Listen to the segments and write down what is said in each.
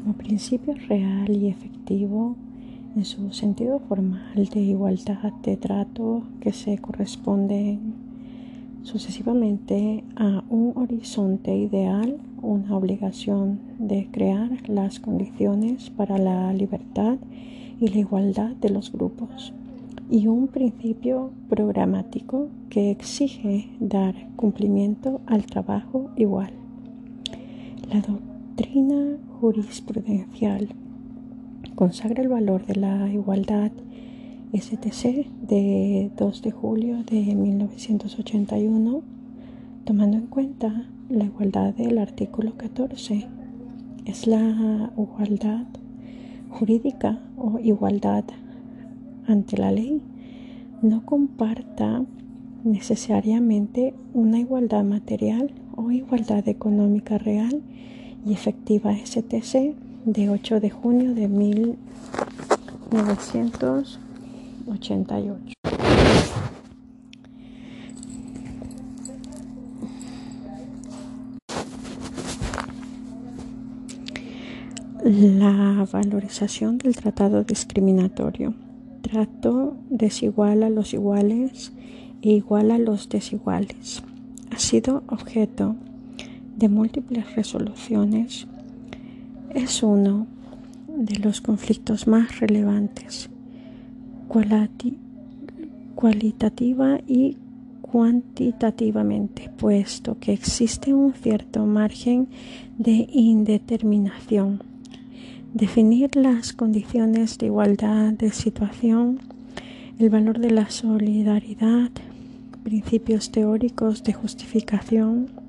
como principio real y efectivo en su sentido formal de igualdad de trato que se corresponde sucesivamente a un horizonte ideal, una obligación de crear las condiciones para la libertad y la igualdad de los grupos y un principio programático que exige dar cumplimiento al trabajo igual. La doctrina jurisprudencial consagra el valor de la igualdad STC de 2 de julio de 1981, tomando en cuenta la igualdad del artículo 14. Es la igualdad jurídica o igualdad ante la ley. No comparta necesariamente una igualdad material o igualdad económica real y efectiva STC de 8 de junio de 1988. La valorización del tratado discriminatorio. Trato desigual a los iguales e igual a los desiguales. Ha sido objeto de múltiples resoluciones es uno de los conflictos más relevantes cualitativa y cuantitativamente, puesto que existe un cierto margen de indeterminación. Definir las condiciones de igualdad de situación, el valor de la solidaridad, principios teóricos de justificación,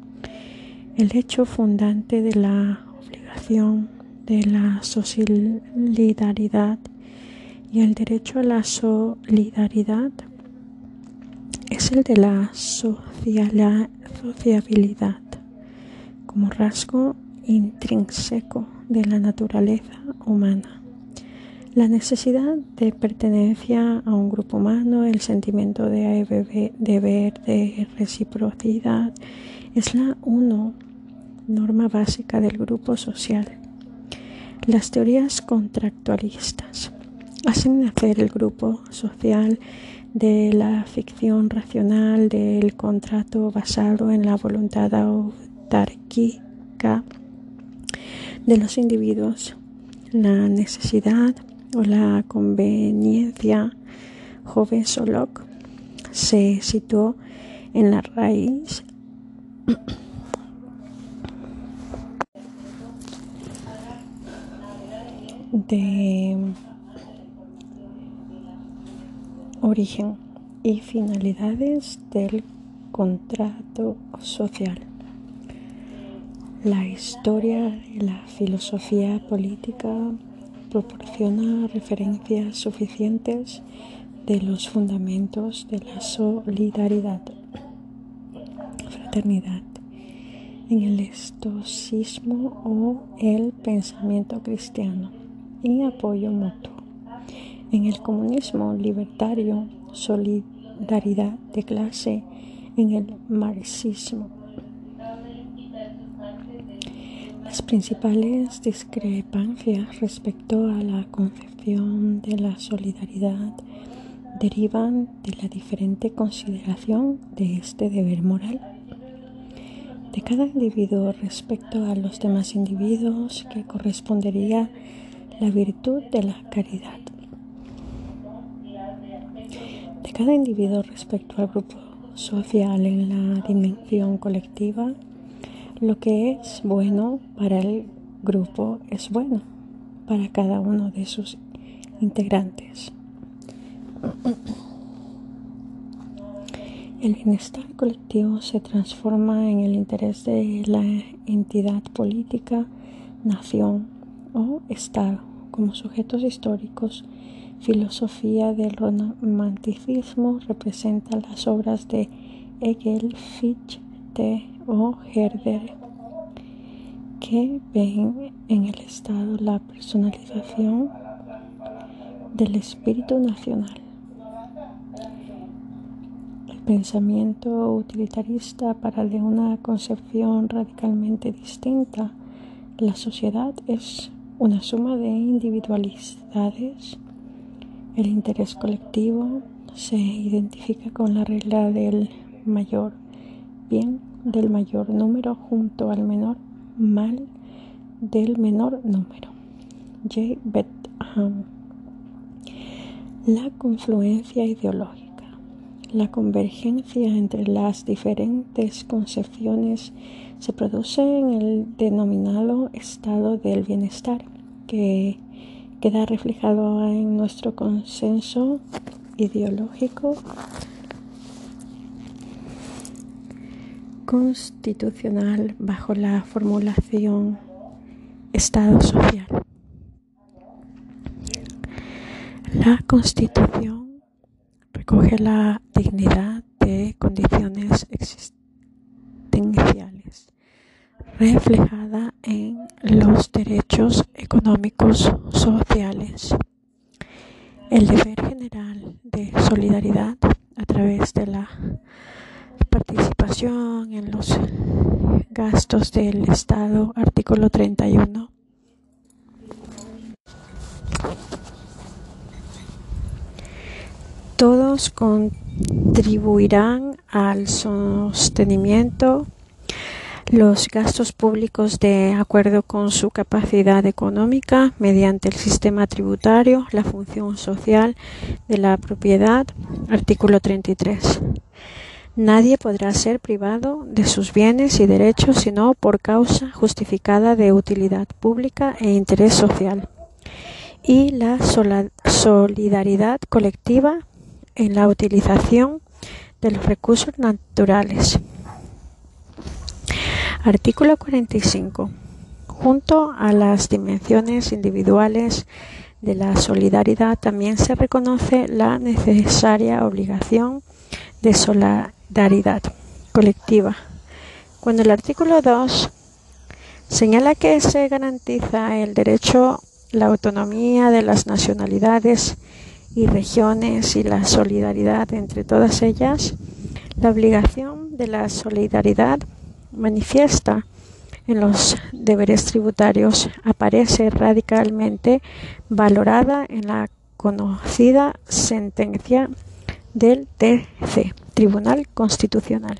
el hecho fundante de la de la solidaridad y el derecho a la solidaridad es el de la sociabilidad como rasgo intrínseco de la naturaleza humana. La necesidad de pertenencia a un grupo humano, el sentimiento de deber, de reciprocidad, es la uno norma básica del grupo social. Las teorías contractualistas hacen nacer el grupo social de la ficción racional del contrato basado en la voluntad autárquica de los individuos, la necesidad o la conveniencia. Joven Solok se situó en la raíz de origen y finalidades del contrato social. La historia y la filosofía política proporciona referencias suficientes de los fundamentos de la solidaridad, fraternidad, en el estoicismo o el pensamiento cristiano y apoyo mutuo. En el comunismo libertario, solidaridad de clase. En el marxismo. Las principales discrepancias respecto a la concepción de la solidaridad derivan de la diferente consideración de este deber moral de cada individuo respecto a los demás individuos que correspondería la virtud de la caridad. De cada individuo respecto al grupo social en la dimensión colectiva, lo que es bueno para el grupo es bueno para cada uno de sus integrantes. El bienestar colectivo se transforma en el interés de la entidad política, nación o Estado como sujetos históricos. Filosofía del romanticismo representa las obras de Hegel, Fichte o Herder, que ven en el Estado la personalización del espíritu nacional. El pensamiento utilitarista para de una concepción radicalmente distinta. La sociedad es una suma de individualidades. El interés colectivo se identifica con la regla del mayor bien del mayor número junto al menor mal del menor número. J. Betham. La confluencia ideológica. La convergencia entre las diferentes concepciones se produce en el denominado estado del bienestar, que queda reflejado en nuestro consenso ideológico constitucional bajo la formulación Estado social. La Constitución recoge la dignidad de condiciones existenciales reflejada en los derechos económicos sociales, el deber general de solidaridad a través de la participación en los gastos del Estado, artículo 31. Contribuirán al sostenimiento los gastos públicos de acuerdo con su capacidad económica mediante el sistema tributario, la función social de la propiedad, artículo 33. Nadie podrá ser privado de sus bienes y derechos sino por causa justificada de utilidad pública e interés social. Y la solidaridad colectiva en la utilización de los recursos naturales. Artículo 45. Junto a las dimensiones individuales de la solidaridad también se reconoce la necesaria obligación de solidaridad colectiva. Cuando el artículo 2 señala que se garantiza el derecho, la autonomía de las nacionalidades y regiones y la solidaridad entre todas ellas, la obligación de la solidaridad manifiesta en los deberes tributarios aparece radicalmente valorada en la conocida sentencia del TC, Tribunal Constitucional,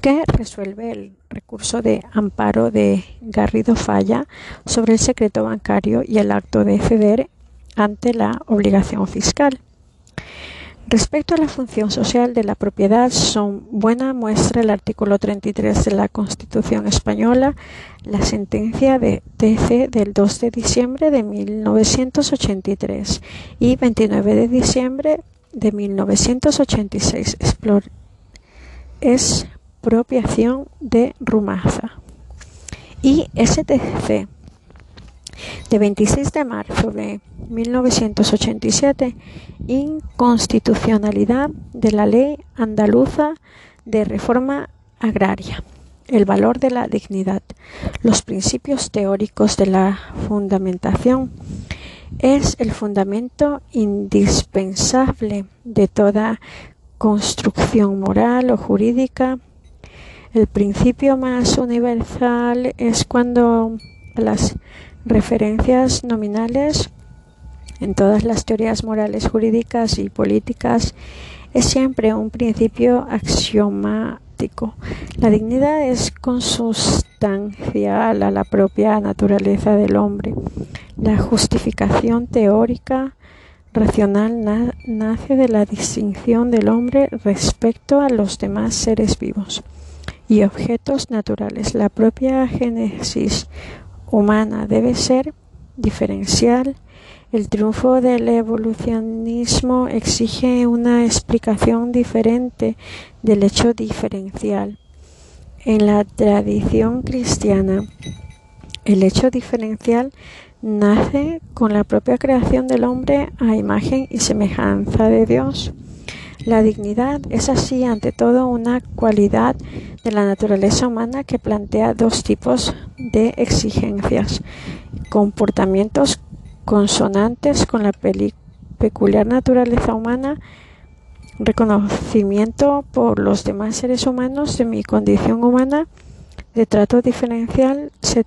que resuelve el recurso de amparo de Garrido Falla sobre el secreto bancario y el acto de ceder ante la obligación fiscal. Respecto a la función social de la propiedad, son buena muestra el artículo 33 de la Constitución española, la sentencia de TC del 2 de diciembre de 1983 y 29 de diciembre de 1986. Expropiación de Rumaza. Y STC de 26 de marzo de 1987, inconstitucionalidad de la ley andaluza de reforma agraria, el valor de la dignidad, los principios teóricos de la fundamentación, es el fundamento indispensable de toda construcción moral o jurídica. El principio más universal es cuando las referencias nominales en todas las teorías morales jurídicas y políticas es siempre un principio axiomático. La dignidad es consustancial a la propia naturaleza del hombre. La justificación teórica racional nace de la distinción del hombre respecto a los demás seres vivos y objetos naturales. La propia génesis humana debe ser diferencial. El triunfo del evolucionismo exige una explicación diferente del hecho diferencial. En la tradición cristiana, el hecho diferencial nace con la propia creación del hombre a imagen y semejanza de Dios. La dignidad es así ante todo una cualidad de la naturaleza humana que plantea dos tipos de exigencias, comportamientos consonantes con la peculiar naturaleza humana, reconocimiento por los demás seres humanos de mi condición humana, de trato diferencial, se,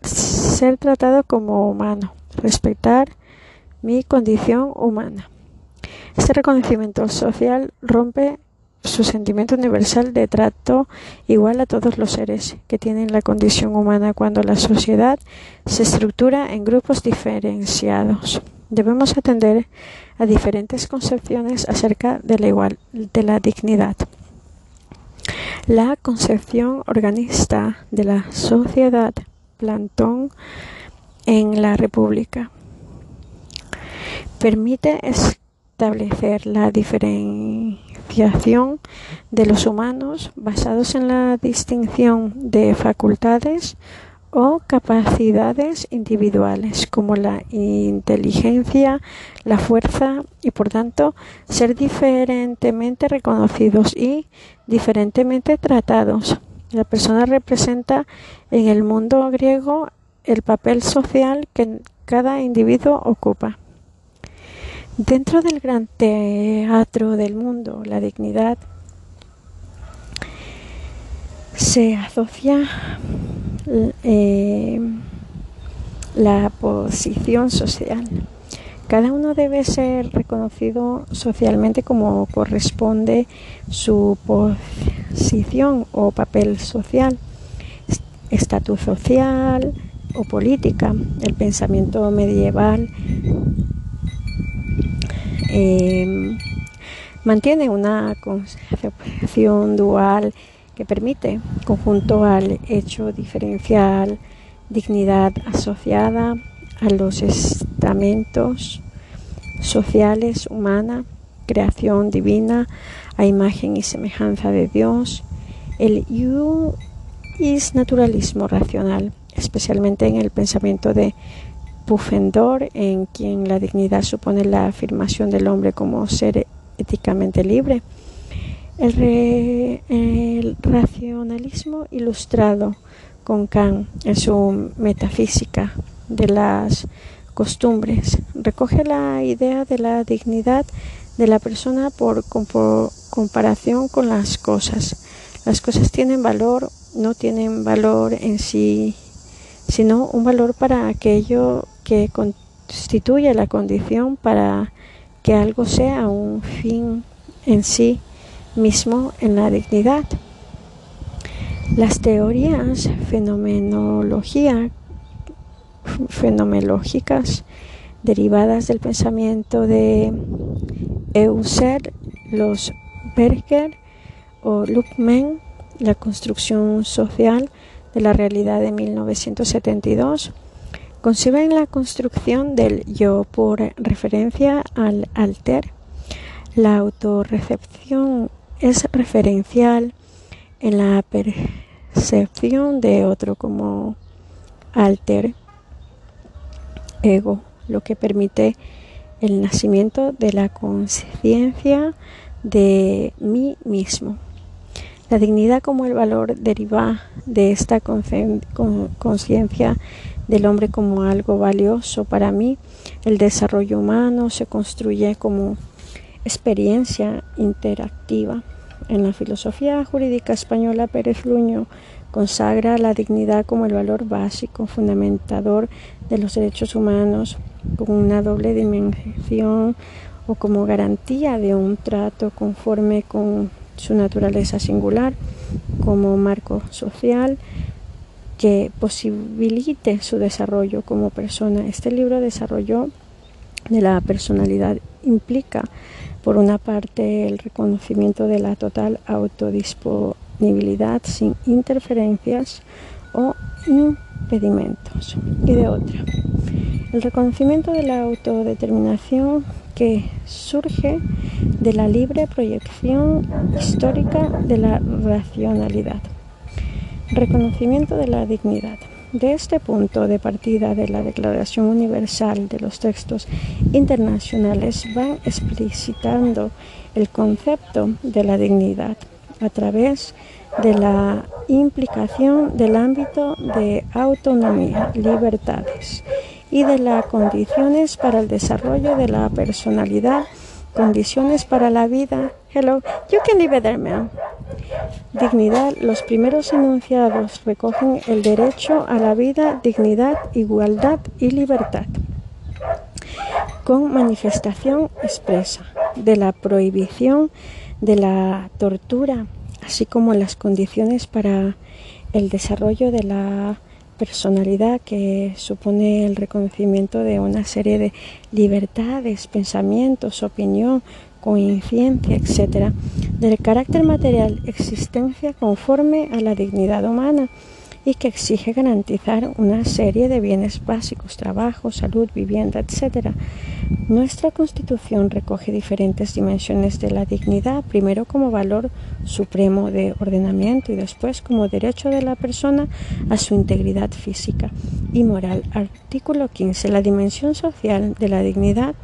ser tratado como humano, respetar mi condición humana. Este reconocimiento social rompe su sentimiento universal de trato igual a todos los seres que tienen la condición humana cuando la sociedad se estructura en grupos diferenciados. Debemos atender a diferentes concepciones acerca de la, igual, de la dignidad. La concepción organista de la sociedad Plantón en la República permite establecer la diferenciación de los humanos basados en la distinción de facultades o capacidades individuales como la inteligencia, la fuerza y por tanto ser diferentemente reconocidos y diferentemente tratados. La persona representa en el mundo griego el papel social que cada individuo ocupa. Dentro del gran teatro del mundo, la dignidad se asocia eh, la posición social. Cada uno debe ser reconocido socialmente como corresponde su posición o papel social, estatus social o política. El pensamiento medieval eh, mantiene una concepción dual que permite, conjunto al hecho diferencial, dignidad asociada a los estamentos sociales, humana, creación divina, a imagen y semejanza de Dios, el is naturalismo racional, especialmente en el pensamiento de Pufendor, en quien la dignidad supone la afirmación del hombre como ser éticamente libre el, racionalismo ilustrado con Kant en su metafísica de las costumbres recoge la idea de la dignidad de la persona por comparación con las cosas. Las cosas tienen valor, no tienen valor en sí, sino un valor para aquello que constituye la condición para que algo sea un fin en sí mismo en la dignidad. Las teorías fenomenología, fenomenológicas derivadas del pensamiento de Eusser, los Berger o Luckmann, la construcción social de la realidad de 1972, conciben la construcción del yo por referencia al alter. La autorrecepción es referencial en la percepción de otro como alter ego, lo que permite el nacimiento de la conciencia de mí mismo. La dignidad como el valor deriva de esta conciencia del hombre como algo valioso para mí. El desarrollo humano se construye como experiencia interactiva. En la filosofía jurídica española, Pérez Luño consagra la dignidad como el valor básico, fundamentador de los derechos humanos, con una doble dimensión o como garantía de un trato conforme con su naturaleza singular, como marco social que posibilite su desarrollo como persona. Este libro desarrolló de la personalidad implica por una parte, el reconocimiento de la total autodisponibilidad sin interferencias o impedimentos. Y de otra, el reconocimiento de la autodeterminación que surge de la libre proyección histórica de la racionalidad. Reconocimiento de la dignidad. De este punto de partida de la Declaración Universal de los Textos Internacionales van explicitando el concepto de la dignidad a través de la implicación del ámbito de autonomía, libertades y de las condiciones para el desarrollo de la personalidad, condiciones para la vida. Hello, you can it there, dignidad, los primeros enunciados recogen el derecho a la vida, dignidad, igualdad y libertad, con manifestación expresa de la prohibición de la tortura, así como las condiciones para el desarrollo de la personalidad que supone el reconocimiento de una serie de libertades, pensamientos, opinión, conciencia, etc., del carácter material, existencia conforme a la dignidad humana y que exige garantizar una serie de bienes básicos, trabajo, salud, vivienda, etc. Nuestra Constitución recoge diferentes dimensiones de la dignidad, primero como valor supremo de ordenamiento y después como derecho de la persona a su integridad física y moral. Artículo 15. La dimensión social de la dignidad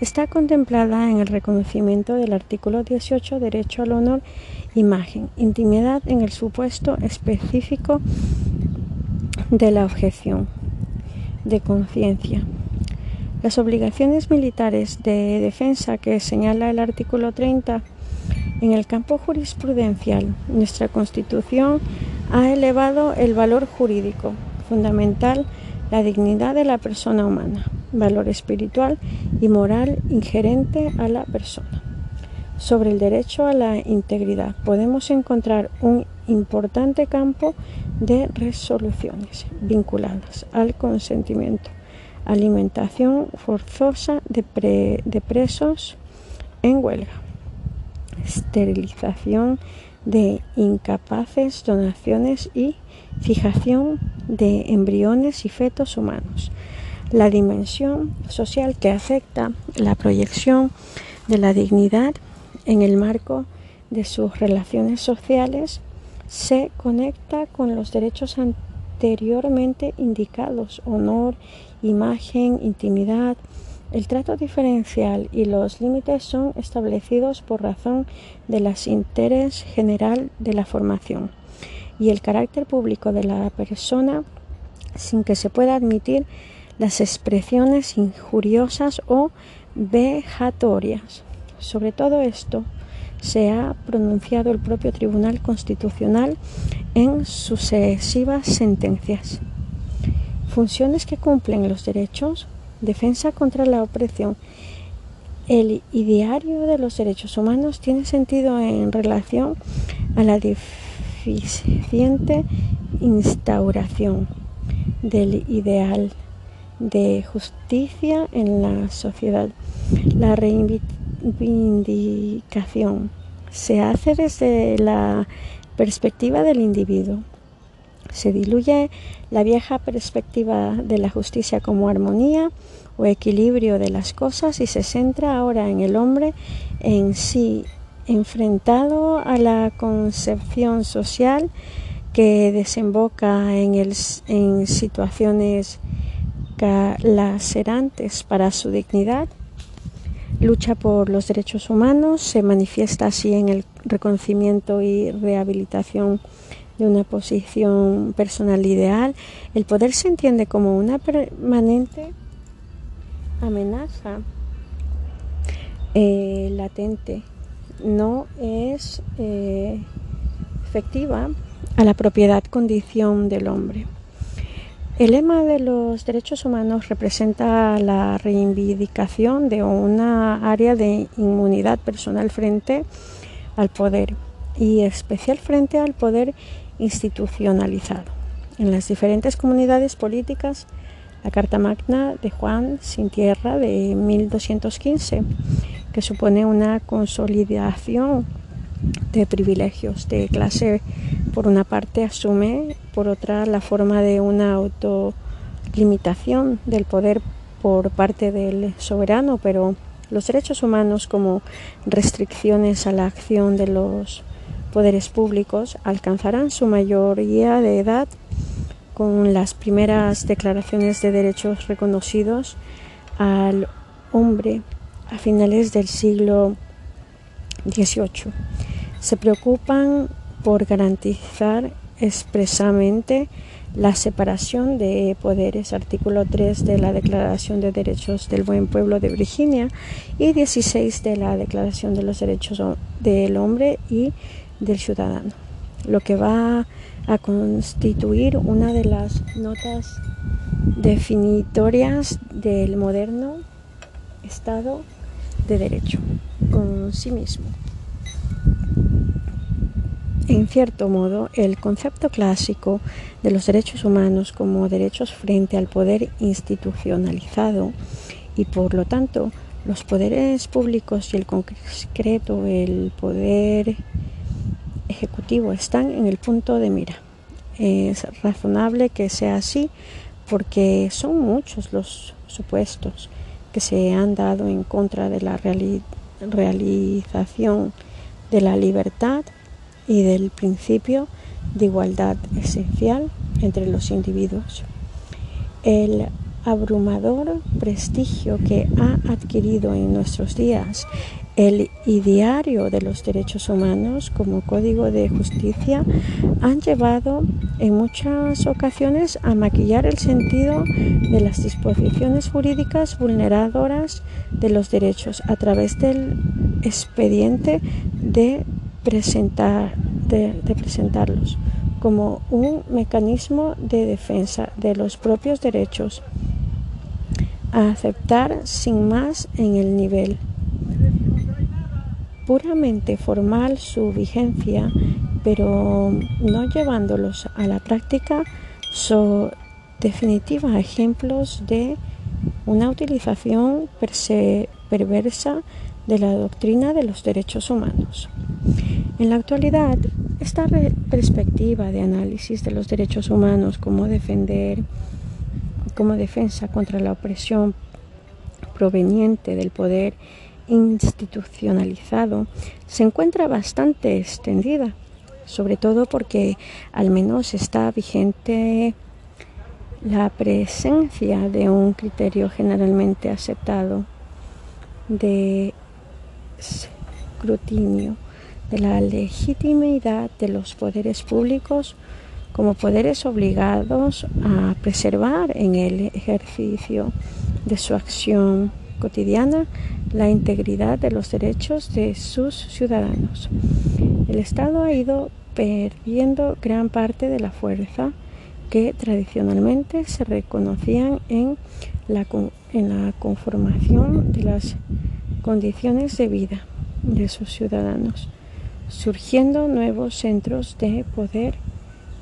está contemplada en el reconocimiento del artículo 18, derecho al honor, imagen, intimidad en el supuesto específico de la objeción de conciencia. Las obligaciones militares de defensa que señala el artículo 30 en el campo jurisprudencial, nuestra Constitución ha elevado el valor jurídico fundamental, la dignidad de la persona humana, valor espiritual y moral ingerente a la persona. Sobre el derecho a la integridad podemos encontrar un importante campo de resoluciones vinculadas al consentimiento, alimentación forzosa de, presos en huelga, esterilización de incapaces, donaciones y fijación de embriones y fetos humanos. La dimensión social que afecta la proyección de la dignidad en el marco de sus relaciones sociales se conecta con los derechos anteriormente indicados, honor, imagen, intimidad. El trato diferencial y los límites son establecidos por razón del interés general de la formación y el carácter público de la persona sin que se pueda admitir las expresiones injuriosas o vejatorias. Sobre todo esto, se ha pronunciado el propio Tribunal Constitucional en sucesivas sentencias. Funciones que cumplen los derechos, defensa contra la opresión. El ideario de los derechos humanos tiene sentido en relación a la deficiente instauración del ideal de justicia en la sociedad. La reivindicación vindicación se hace desde la perspectiva del individuo. Se diluye la vieja perspectiva de la justicia como armonía o equilibrio de las cosas y se centra ahora en el hombre en sí, enfrentado a la concepción social que desemboca en, el, en situaciones lacerantes para su dignidad lucha por los derechos humanos, se manifiesta así en el reconocimiento y rehabilitación de una posición personal ideal. El poder se entiende como una permanente amenaza eh, latente, no es eh, efectiva a la propiedad condición del hombre. El lema de los derechos humanos representa la reivindicación de una área de inmunidad personal frente al poder y especial frente al poder institucionalizado. En las diferentes comunidades políticas, la Carta Magna de Juan Sin Tierra de 1215, que supone una consolidación de privilegios de clase por una parte asume, por otra la forma de una autolimitación del poder por parte del soberano, pero los derechos humanos como restricciones a la acción de los poderes públicos alcanzarán su mayoría de edad con las primeras declaraciones de derechos reconocidos al hombre a finales del siglo XVIII. Se preocupan por garantizar expresamente la separación de poderes, artículo 3 de la Declaración de Derechos del Buen Pueblo de Virginia y 16 de la Declaración de los Derechos del Hombre y del Ciudadano. lo que va a constituir una de las notas definitorias del moderno Estado de Derecho con sí mismo. En cierto modo, el concepto clásico de los derechos humanos como derechos frente al poder institucionalizado y por lo tanto los poderes públicos y el concreto el poder ejecutivo están en el punto de mira. Es razonable que sea así porque son muchos los supuestos que se han dado en contra de la realización de la libertad y del principio de igualdad esencial entre los individuos. El abrumador prestigio que ha adquirido en nuestros días el ideario de los derechos humanos como código de justicia han llevado en muchas ocasiones a maquillar el sentido de las disposiciones jurídicas vulneradoras de los derechos a través del expediente de presentar, de, presentarlos como un mecanismo de defensa de los propios derechos a aceptar sin más en el nivel puramente formal su vigencia, pero no llevándolos a la práctica, son definitiva ejemplos de una utilización perversa de la doctrina de los derechos humanos. En la actualidad, esta perspectiva de análisis de los derechos humanos como defender como defensa contra la opresión proveniente del poder institucionalizado se encuentra bastante extendida, sobre todo porque al menos está vigente la presencia de un criterio generalmente aceptado de escrutinio de la legitimidad de los poderes públicos como poderes obligados a preservar en el ejercicio de su acción cotidiana la integridad de los derechos de sus ciudadanos. El Estado ha ido perdiendo gran parte de la fuerza que tradicionalmente se reconocían en la, en la conformación de las condiciones de vida de sus ciudadanos, surgiendo nuevos centros de poder,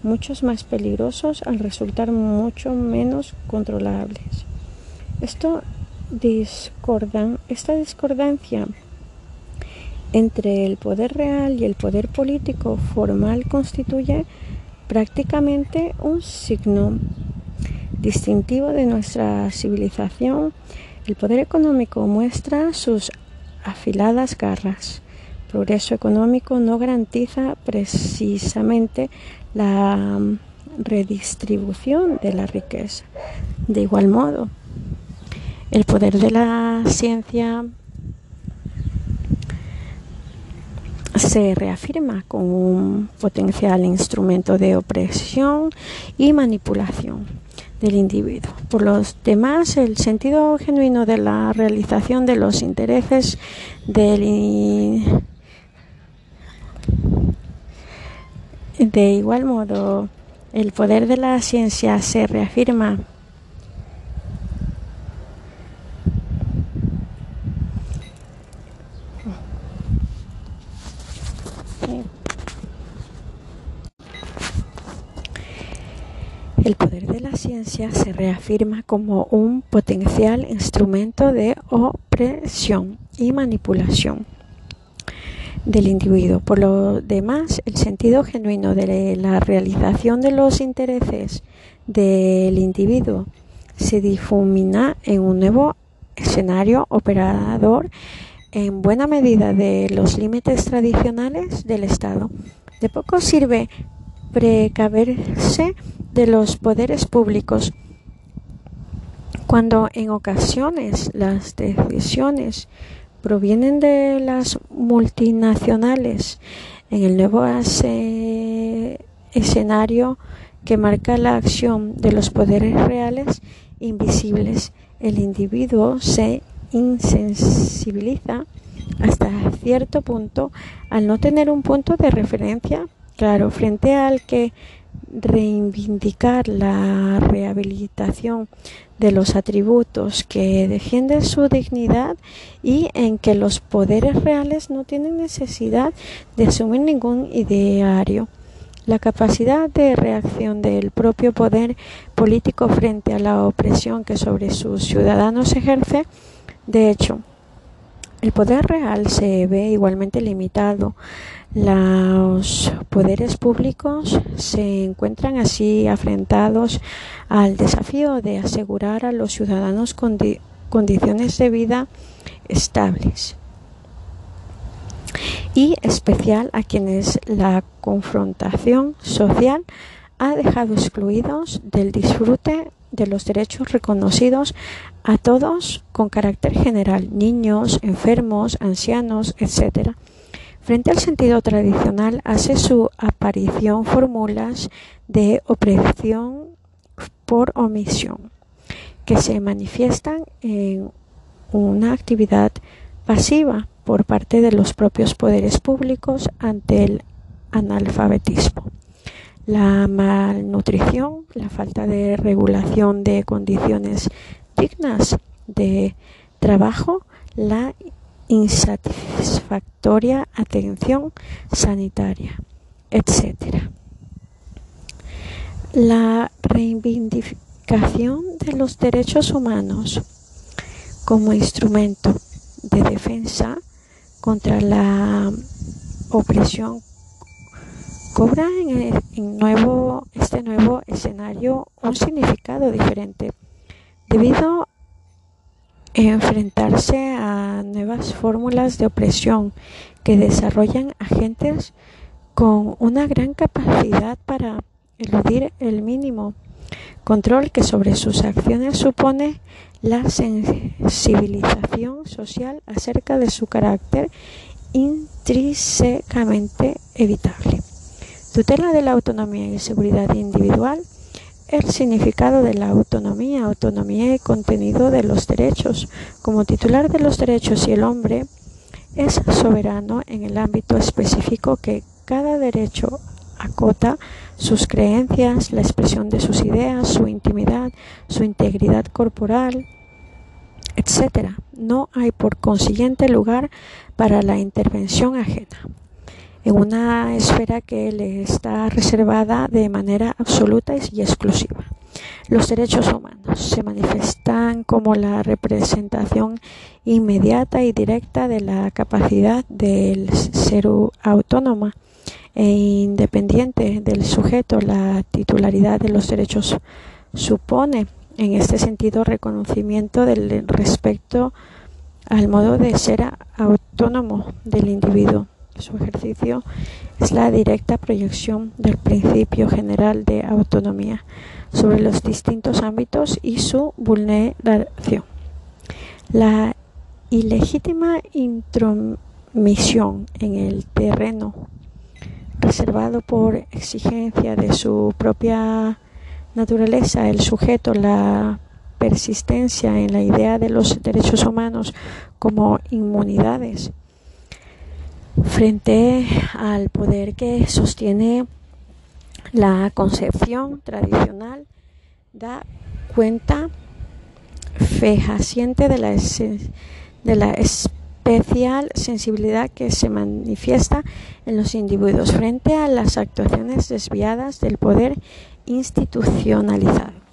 muchos más peligrosos al resultar mucho menos controlables. Esto esta discordancia entre el poder real y el poder político formal constituye prácticamente un signo distintivo de nuestra civilización el poder económico muestra sus afiladas garras. Progreso económico no garantiza precisamente la mm, redistribución de la riqueza. De igual modo, el poder de la ciencia se reafirma como un potencial instrumento de opresión y manipulación del individuo. Por los demás, el sentido genuino de la realización de los intereses del de igual modo, el poder de la ciencia se reafirma. El poder de la ciencia se reafirma como un potencial instrumento de opresión y manipulación del individuo. Por lo demás, el sentido genuino de la realización de los intereses del individuo se difumina en un nuevo escenario operador en buena medida de los límites tradicionales del Estado. De poco sirve precaverse de los poderes públicos cuando en ocasiones las decisiones provienen de las multinacionales. En el nuevo escenario que marca la acción de los poderes reales invisibles, el individuo se insensibiliza hasta cierto punto al no tener un punto de referencia Claro, frente al que reivindicar la rehabilitación de los atributos que defienden su dignidad y en que los poderes reales no tienen necesidad de asumir ningún ideario. La capacidad de reacción del propio poder político frente a la opresión que sobre sus ciudadanos ejerce, de hecho, el poder real se ve igualmente limitado. Los poderes públicos se encuentran así afrentados al desafío de asegurar a los ciudadanos condiciones de vida estables y especial a quienes la confrontación social ha dejado excluidos del disfrute de los derechos reconocidos a todos con carácter general, niños, enfermos, ancianos, etc. Frente al sentido tradicional hace su aparición fórmulas de opresión por omisión, que se manifiestan en una actividad pasiva por parte de los propios poderes públicos ante el analfabetismo. La malnutrición, la falta de regulación de condiciones de trabajo, la insatisfactoria atención sanitaria, etc. La reivindicación de los derechos humanos como instrumento de defensa contra la opresión cobra en, este nuevo escenario un significado diferente debido a enfrentarse a nuevas fórmulas de opresión que desarrollan agentes con una gran capacidad para eludir el mínimo control que sobre sus acciones supone la sensibilización social acerca de su carácter intrínsecamente evitable. Tutela de la autonomía y seguridad individual. El significado de la autonomía, autonomía y contenido de los derechos. Como titular de los derechos y el hombre es soberano en el ámbito específico que cada derecho acota sus creencias, la expresión de sus ideas, su intimidad, su integridad corporal, etc. No hay por consiguiente lugar para la intervención ajena en una esfera que le está reservada de manera absoluta y exclusiva. Los derechos humanos se manifiestan como la representación inmediata y directa de la capacidad del ser autónoma e independiente del sujeto. La titularidad de los derechos supone en este sentido reconocimiento del respecto al modo de ser autónomo del individuo. Su ejercicio es la directa proyección del principio general de autonomía sobre los distintos ámbitos y su vulneración. La ilegítima intromisión en el terreno reservado por exigencia de su propia naturaleza, el sujeto, la persistencia en la idea de los derechos humanos como inmunidades frente al poder que sostiene la concepción tradicional da cuenta fehaciente de la, de la especial sensibilidad que se manifiesta en los individuos frente a las actuaciones desviadas del poder institucionalizado.